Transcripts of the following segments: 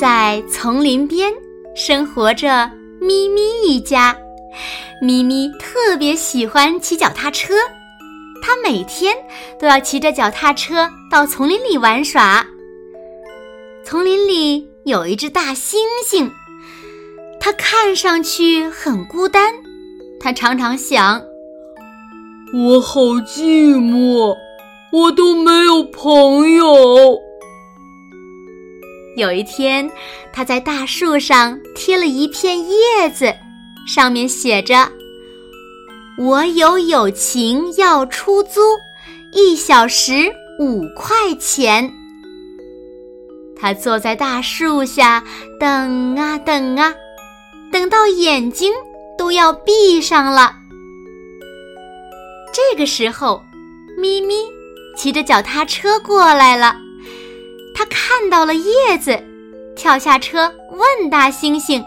在丛林边生活着咪咪一家。咪咪特别喜欢骑脚踏车，它每天都要骑着脚踏车到丛林里玩耍。丛林里有一只大猩猩，它看上去很孤单。它常常想：“我好寂寞，我都没有朋友。”有一天，他在大树上贴了一片叶子，上面写着：“我有友情要出租，一小时五块钱。”他坐在大树下等啊等啊，等到眼睛都要闭上了。这个时候，咪咪骑着脚踏车过来了。他看到了叶子，跳下车问大猩猩：“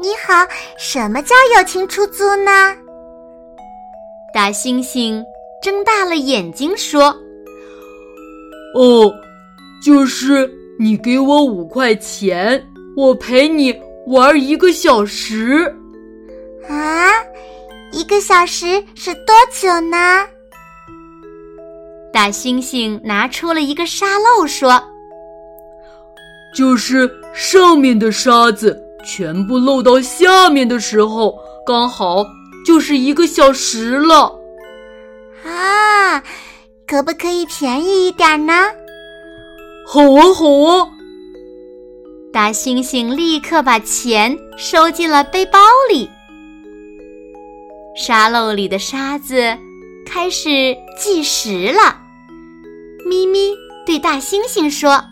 你好，什么叫友情出租呢？”大猩猩睁大了眼睛说：“哦，就是你给我五块钱，我陪你玩一个小时。”啊，一个小时是多久呢？大猩猩拿出了一个沙漏，说：“就是上面的沙子全部漏到下面的时候，刚好就是一个小时了。”啊，可不可以便宜一点呢？好啊，好啊！大猩猩立刻把钱收进了背包里。沙漏里的沙子开始计时了。咪咪对大猩猩说：“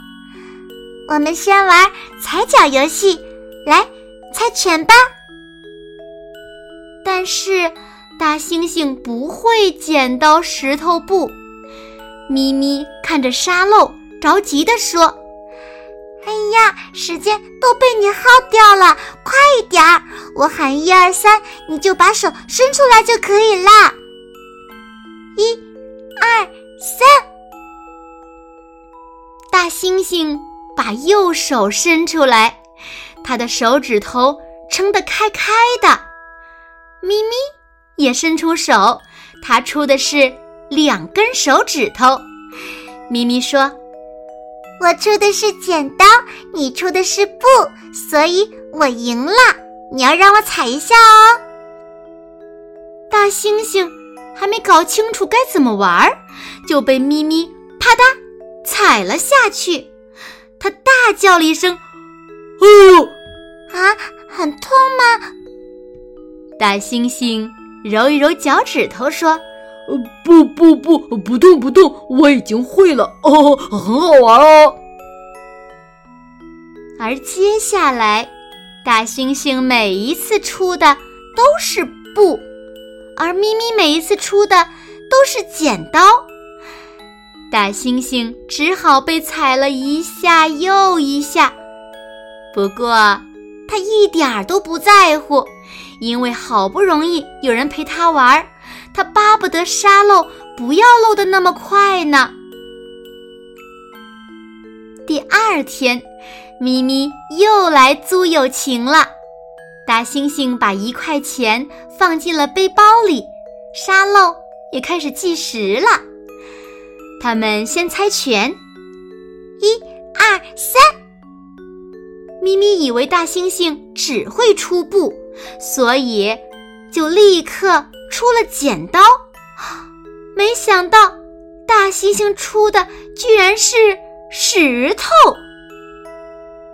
我们先玩踩脚游戏，来猜拳吧。”但是大猩猩不会剪刀石头布。咪咪看着沙漏，着急地说：“哎呀，时间都被你耗掉了，快一点儿！我喊一二三，你就把手伸出来就可以啦。一、二、三。”大猩猩把右手伸出来，他的手指头撑得开开的。咪咪也伸出手，他出的是两根手指头。咪咪说：“我出的是剪刀，你出的是布，所以我赢了。你要让我踩一下哦。”大猩猩还没搞清楚该怎么玩，就被咪咪啪嗒。踩了下去，他大叫了一声：“哦！啊，很痛吗？”大猩猩揉一揉脚趾头说：“呃，不不不，不动不动，我已经会了哦，很好玩哦。”而接下来，大猩猩每一次出的都是布，而咪咪每一次出的都是剪刀。大猩猩只好被踩了一下又一下，不过他一点儿都不在乎，因为好不容易有人陪他玩，他巴不得沙漏不要漏的那么快呢。第二天，咪咪又来租友情了。大猩猩把一块钱放进了背包里，沙漏也开始计时了。他们先猜拳，一、二、三。咪咪以为大猩猩只会出布，所以就立刻出了剪刀。没想到大猩猩出的居然是石头，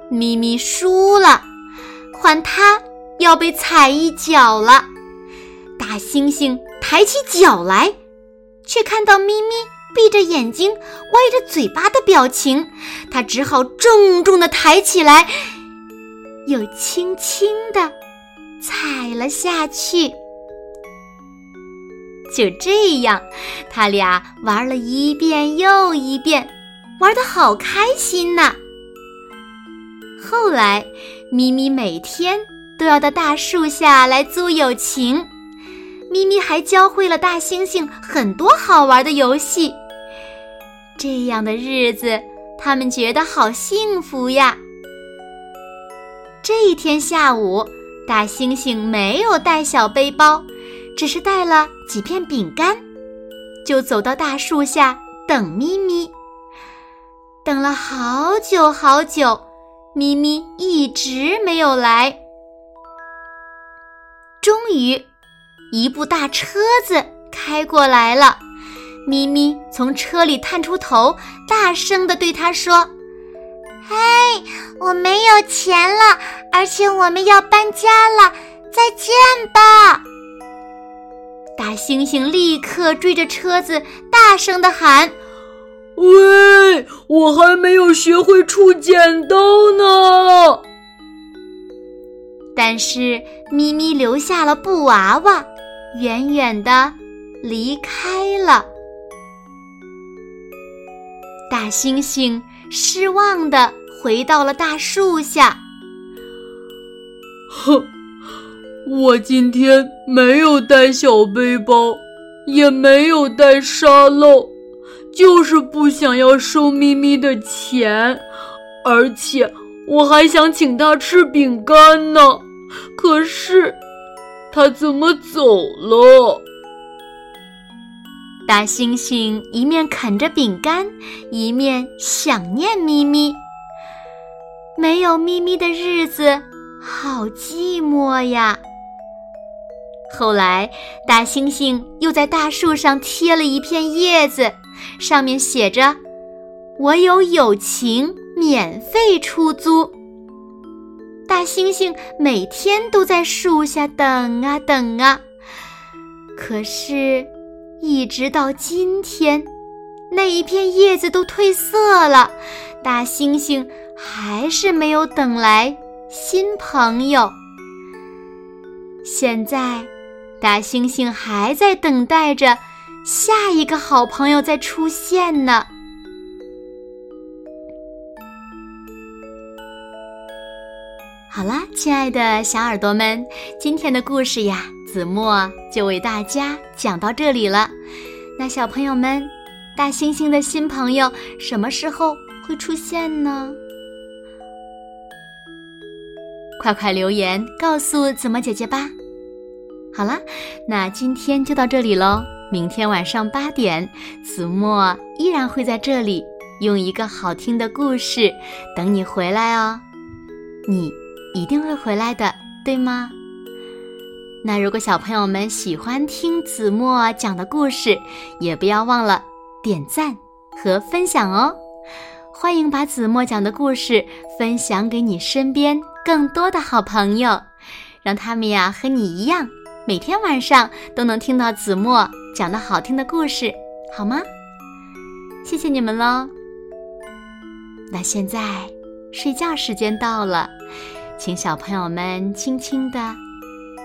咪咪输了，换他要被踩一脚了。大猩猩抬起脚来，却看到咪咪。闭着眼睛、歪着嘴巴的表情，他只好重重的抬起来，又轻轻的踩了下去。就这样，他俩玩了一遍又一遍，玩的好开心呐。后来，咪咪每天都要到大树下来租友情。咪咪还教会了大猩猩很多好玩的游戏。这样的日子，他们觉得好幸福呀。这一天下午，大猩猩没有带小背包，只是带了几片饼干，就走到大树下等咪咪。等了好久好久，咪咪一直没有来。终于。一部大车子开过来了，咪咪从车里探出头，大声地对他说：“嘿，我没有钱了，而且我们要搬家了，再见吧！”大猩猩立刻追着车子，大声地喊：“喂，我还没有学会触剪刀呢！”但是咪咪留下了布娃娃。远远的离开了，大猩猩失望的回到了大树下。哼，我今天没有带小背包，也没有带沙漏，就是不想要收咪咪的钱，而且我还想请他吃饼干呢。可是。他怎么走了？大猩猩一面啃着饼干，一面想念咪咪。没有咪咪的日子，好寂寞呀。后来，大猩猩又在大树上贴了一片叶子，上面写着：“我有友情，免费出租。”大猩猩每天都在树下等啊等啊，可是，一直到今天，那一片叶子都褪色了，大猩猩还是没有等来新朋友。现在，大猩猩还在等待着下一个好朋友再出现呢。好啦，亲爱的小耳朵们，今天的故事呀，子墨就为大家讲到这里了。那小朋友们，大猩猩的新朋友什么时候会出现呢？快快留言告诉子墨姐姐吧。好啦，那今天就到这里喽。明天晚上八点，子墨依然会在这里，用一个好听的故事等你回来哦。你。一定会回来的，对吗？那如果小朋友们喜欢听子墨讲的故事，也不要忘了点赞和分享哦。欢迎把子墨讲的故事分享给你身边更多的好朋友，让他们呀和你一样，每天晚上都能听到子墨讲的好听的故事，好吗？谢谢你们喽。那现在睡觉时间到了。请小朋友们轻轻地